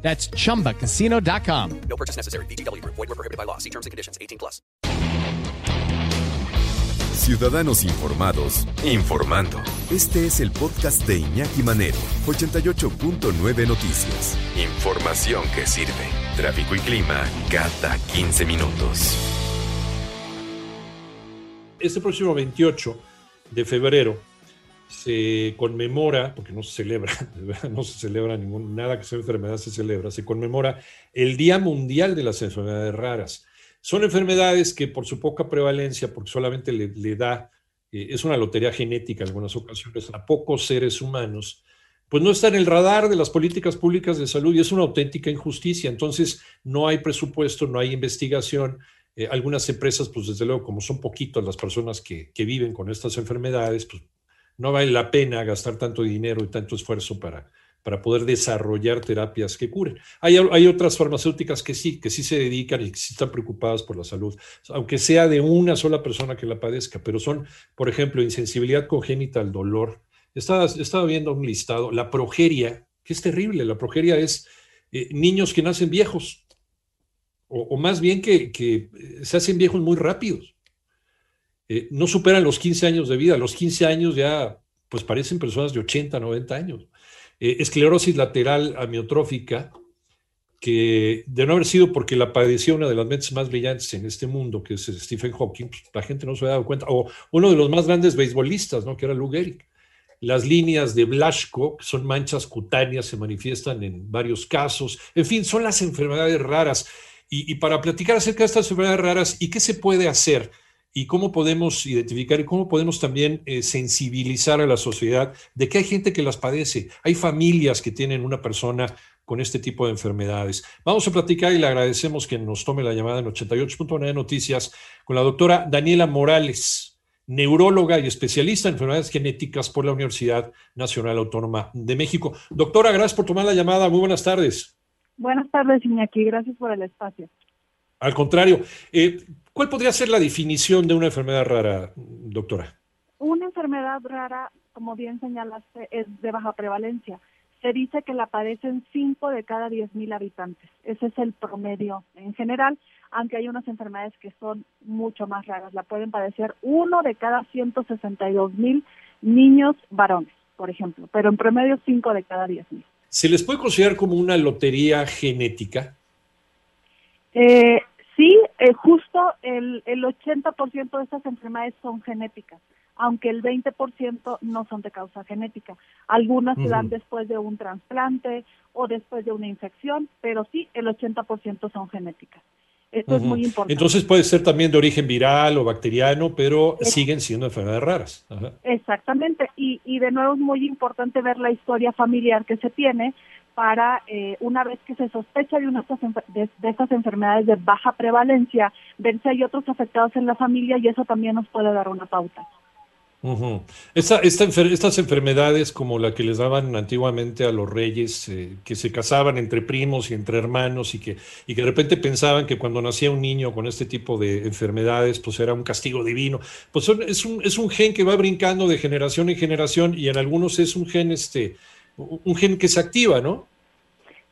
That's chumbacasino.com. No purchase necessary. BGW. Void were prohibited by law. See terms and conditions. 18 plus. Ciudadanos informados, informando. Este es el podcast de Iñaki Manero, 88.9 Noticias. Información que sirve. Tráfico y clima cada 15 minutos. Este próximo 28 de febrero se conmemora, porque no se celebra, no se celebra ningún, nada que sea enfermedad se celebra, se conmemora el Día Mundial de las Enfermedades Raras. Son enfermedades que por su poca prevalencia, porque solamente le, le da, eh, es una lotería genética en algunas ocasiones, a pocos seres humanos, pues no está en el radar de las políticas públicas de salud y es una auténtica injusticia. Entonces, no hay presupuesto, no hay investigación. Eh, algunas empresas, pues desde luego, como son poquitas las personas que, que viven con estas enfermedades, pues no vale la pena gastar tanto dinero y tanto esfuerzo para, para poder desarrollar terapias que curen. Hay, hay, otras farmacéuticas que sí, que sí se dedican y que sí están preocupadas por la salud, aunque sea de una sola persona que la padezca, pero son, por ejemplo, insensibilidad congénita al dolor. Estaba, estaba viendo un listado, la progeria, que es terrible, la progeria es eh, niños que nacen viejos, o, más bien que, que se hacen viejos muy rápidos eh, no superan los 15 años de vida. Los 15 años ya, pues parecen personas de 80, 90 años. Eh, esclerosis lateral amiotrófica, que de no haber sido porque la padeció una de las mentes más brillantes en este mundo, que es Stephen Hawking, pues, la gente no se había dado cuenta. O uno de los más grandes beisbolistas, ¿no? que era Lou Gehrig. Las líneas de Blaschko, que son manchas cutáneas, se manifiestan en varios casos. En fin, son las enfermedades raras. Y para platicar acerca de estas enfermedades raras y qué se puede hacer, y cómo podemos identificar y cómo podemos también eh, sensibilizar a la sociedad de que hay gente que las padece, hay familias que tienen una persona con este tipo de enfermedades. Vamos a platicar y le agradecemos que nos tome la llamada en 88.9 Noticias con la doctora Daniela Morales, neuróloga y especialista en enfermedades genéticas por la Universidad Nacional Autónoma de México. Doctora, gracias por tomar la llamada. Muy buenas tardes. Buenas tardes, Iñaki. Gracias por el espacio. Al contrario, eh, ¿cuál podría ser la definición de una enfermedad rara, doctora? Una enfermedad rara, como bien señalaste, es de baja prevalencia. Se dice que la padecen 5 de cada 10 mil habitantes. Ese es el promedio en general, aunque hay unas enfermedades que son mucho más raras. La pueden padecer uno de cada 162 mil niños varones, por ejemplo, pero en promedio 5 de cada 10 mil. ¿Se les puede considerar como una lotería genética? Eh, sí, eh, justo el, el 80% de estas enfermedades son genéticas, aunque el 20% no son de causa genética. Algunas se dan después de un trasplante o después de una infección, pero sí, el 80% son genéticas. Esto es muy importante. Entonces puede ser también de origen viral o bacteriano, pero es, siguen siendo enfermedades raras. Ajá. Exactamente. Y, y de nuevo es muy importante ver la historia familiar que se tiene para, eh, una vez que se sospecha de, una de, estas enfermedades de baja prevalencia, ver si hay otros afectados en la familia y eso también nos puede dar una pauta. Esta, esta enfer estas enfermedades como la que les daban antiguamente a los reyes, eh, que se casaban entre primos y entre hermanos y que, y que de repente pensaban que cuando nacía un niño con este tipo de enfermedades, pues era un castigo divino. Pues son, es, un, es un gen que va brincando de generación en generación y en algunos es un gen, este, un gen que se activa, ¿no?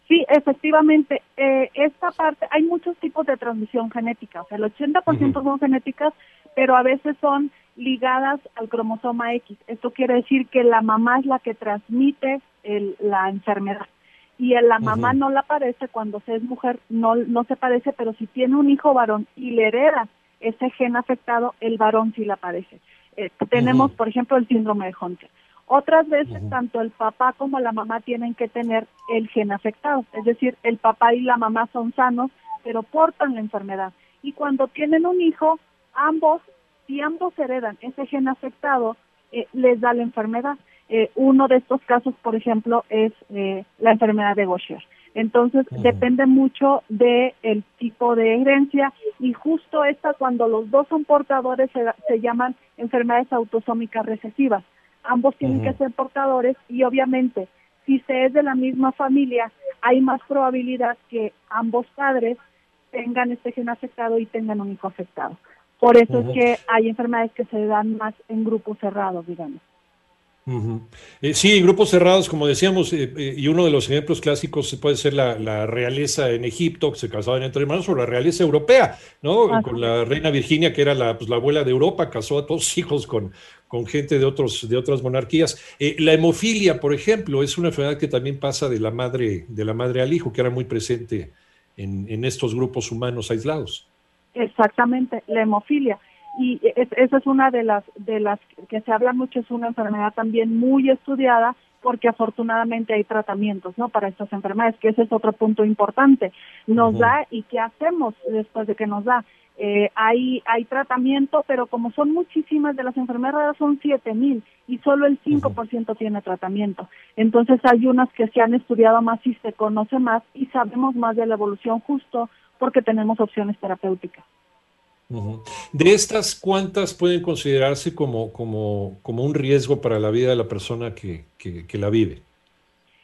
Sí, efectivamente. Eh, esta parte, hay muchos tipos de transmisión genética. O sea, el 80% uh -huh. son genéticas, pero a veces son ligadas al cromosoma X. Esto quiere decir que la mamá es la que transmite el, la enfermedad y la mamá uh -huh. no la padece cuando se es mujer, no, no se padece, pero si tiene un hijo varón y le hereda ese gen afectado, el varón sí la padece. Eh, tenemos, uh -huh. por ejemplo, el síndrome de Hunter. Otras veces, uh -huh. tanto el papá como la mamá tienen que tener el gen afectado, es decir, el papá y la mamá son sanos, pero portan la enfermedad. Y cuando tienen un hijo, ambos, si ambos heredan ese gen afectado, eh, les da la enfermedad. Eh, uno de estos casos, por ejemplo, es eh, la enfermedad de Gaucher. Entonces, depende mucho del el tipo de herencia y justo esta, cuando los dos son portadores, se, llaman enfermedades autosómicas recesivas. Ambos tienen que ser portadores y obviamente, si se es de la misma familia, hay más probabilidad que ambos padres tengan este gen afectado y tengan un hijo afectado. Por eso es que hay enfermedades que se dan más en grupos cerrados, digamos. Eh, sí, grupos cerrados, como decíamos, eh, eh, y uno de los ejemplos clásicos puede ser la, realeza en Egipto, que se casaban entre hermanos, o la realeza europea, ¿no? Con la reina Virginia, que era la, pues, la abuela de Europa, casó a todos hijos con, con gente de, otros, de otras monarquías. la hemofilia, por ejemplo, es una enfermedad que también pasa de la madre, de la madre al hijo, que era muy presente en, en estos grupos humanos aislados. Exactamente, la hemofilia y esa es una de las de las que se habla mucho es una enfermedad también muy estudiada porque afortunadamente hay tratamientos no para estas enfermedades que ese es otro punto importante. Nos da y qué hacemos después de que nos da eh, hay hay tratamiento pero como son muchísimas de las enfermedades son siete mil y solo el 5% tiene tratamiento. Entonces hay unas que se han estudiado más y se conoce más y sabemos más de la evolución justo porque tenemos opciones terapéuticas de estas, ¿cuántas pueden considerarse como, como, como un riesgo para la vida de la persona que, que, la vive?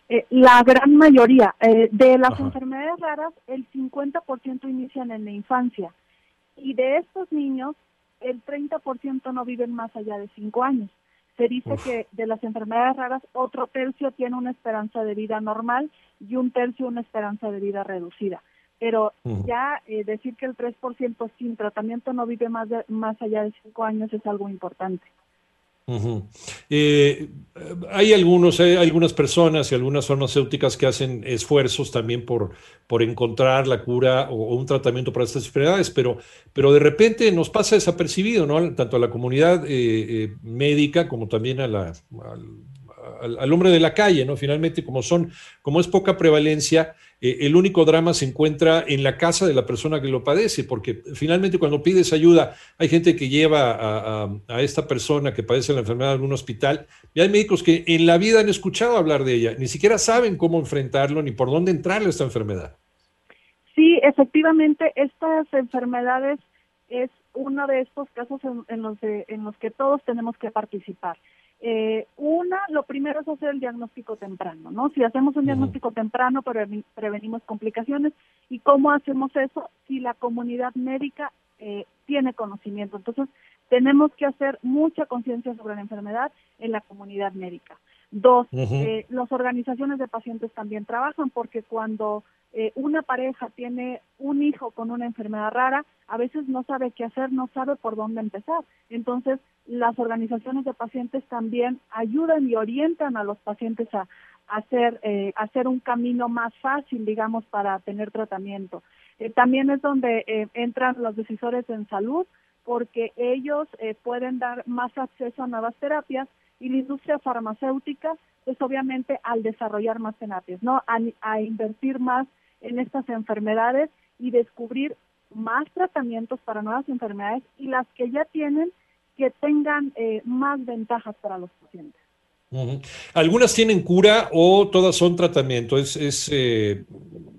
Eh, la gran mayoría. Eh, de las enfermedades raras, el 50% inician en la infancia. Y de estos niños, el 30% no viven más allá de 5 años. Se dice que de las enfermedades raras, otro tercio tiene una esperanza de vida normal y un tercio una esperanza de vida reducida pero ya eh, decir que el 3% sin tratamiento no vive más, más allá de 5 años es algo importante. Eh, hay algunos, hay algunas personas y algunas farmacéuticas que hacen esfuerzos también por, por encontrar la cura o, un tratamiento para estas enfermedades, pero, pero de repente nos pasa desapercibido, ¿no? Tanto a la comunidad eh, médica como también a la, al, hombre de la calle, ¿no? Finalmente, como son, como es poca prevalencia, eh, el único drama se encuentra en la casa de la persona que lo padece, porque finalmente cuando pides ayuda, hay gente que lleva a, esta persona que padece la enfermedad a algún hospital, y hay médicos que en la vida han escuchado hablar de ella, ni siquiera saben cómo enfrentarlo ni por dónde entrarle a esta enfermedad. Sí, efectivamente, estas enfermedades es uno de estos casos en, en los que todos tenemos que participar. Eh, una, lo primero es hacer el diagnóstico temprano, ¿no? Si hacemos un diagnóstico temprano, prevenimos complicaciones. ¿Y cómo hacemos eso? Si la comunidad médica eh, tiene conocimiento. Entonces, tenemos que hacer mucha conciencia sobre la enfermedad en la comunidad médica. Dos, eh, las organizaciones de pacientes también trabajan porque cuando eh, una pareja tiene un hijo con una enfermedad rara, a veces no sabe qué hacer, no sabe por dónde empezar. Entonces, las organizaciones de pacientes también ayudan y orientan a los pacientes a, hacer, eh, hacer un camino más fácil, digamos, para tener tratamiento. Eh, también es donde eh, entran los decisores en salud, porque ellos pueden dar más acceso a nuevas terapias y la industria farmacéutica es obviamente al desarrollar más terapias, ¿no? a invertir más en estas enfermedades y descubrir más tratamientos para nuevas enfermedades y las que ya tienen que tengan eh, más ventajas para los pacientes. ¿Algunas tienen cura o todas son tratamiento? ¿Es, es, eh,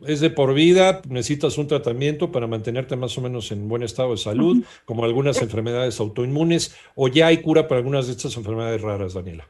¿Es de por vida? ¿Necesitas un tratamiento para mantenerte más o menos en buen estado de salud, como algunas enfermedades autoinmunes? ¿O ya hay cura para algunas de estas enfermedades raras, Daniela?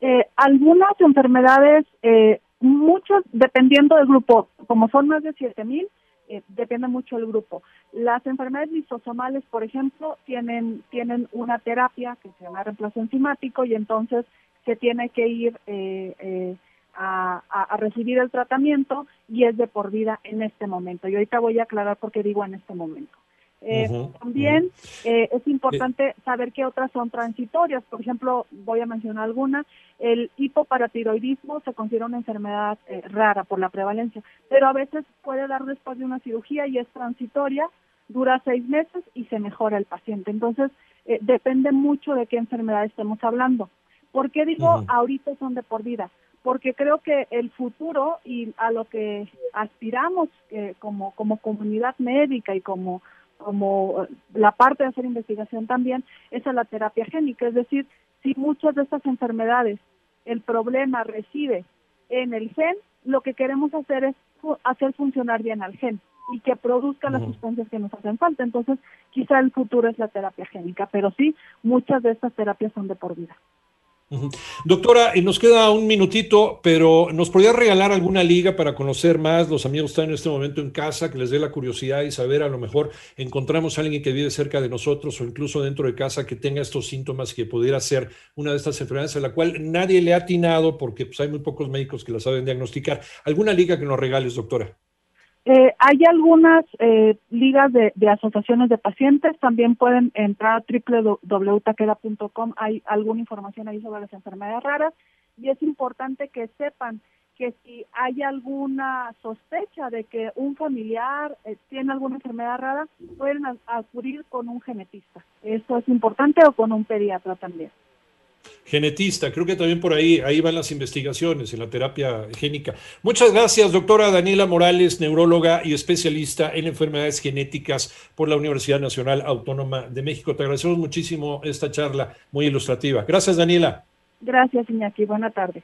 Eh, algunas enfermedades, eh, muchos, dependiendo del grupo, como son más de 7000, eh, depende mucho del grupo. Las enfermedades lisosomales, por ejemplo, tienen, tienen una terapia que se llama reemplazo enzimático y entonces se tiene que ir eh, eh, a, a, recibir el tratamiento y es de por vida en este momento. Y ahorita voy a aclarar por qué digo en este momento. Eh, también eh, es importante saber qué otras son transitorias. Por ejemplo, voy a mencionar algunas. El hipoparatiroidismo se considera una enfermedad eh, rara por la prevalencia, pero a veces puede dar después de una cirugía y es transitoria, dura seis meses y se mejora el paciente. Entonces, depende mucho de qué enfermedad estemos hablando. ¿Por qué digo ahorita son de por vida? Porque creo que el futuro y a lo que aspiramos como, como comunidad médica y como como la parte de hacer investigación también es a la terapia génica, es decir, si muchas de estas enfermedades el problema reside en el gen, lo que queremos hacer es hacer funcionar bien al gen y que produzca las sustancias que nos hacen falta. Entonces, quizá el futuro es la terapia génica, pero sí, muchas de estas terapias son de por vida. Doctora, y nos queda un minutito, pero ¿nos podría regalar alguna liga para conocer más? Los amigos están en este momento en casa, que les dé la curiosidad y saber, a lo mejor encontramos a alguien que vive cerca de nosotros o incluso dentro de casa que tenga estos síntomas que pudiera ser una de estas enfermedades a la cual nadie le ha atinado porque pues, hay muy pocos médicos que la saben diagnosticar. ¿Alguna liga que nos regales, doctora? Eh, hay algunas eh, ligas de, de asociaciones de pacientes, también pueden entrar a www.taqueda.com, hay alguna información ahí sobre las enfermedades raras y es importante que sepan que si hay alguna sospecha de que un familiar eh, tiene alguna enfermedad rara, pueden acudir con un genetista. Eso es importante o con un pediatra también. Genetista, creo que también por ahí, ahí van las investigaciones en la terapia génica. Muchas gracias, doctora Daniela Morales, neuróloga y especialista en enfermedades genéticas por la Universidad Nacional Autónoma de México. Te agradecemos muchísimo esta charla muy ilustrativa. Gracias, Daniela. Gracias, Iñaki. Buena tarde.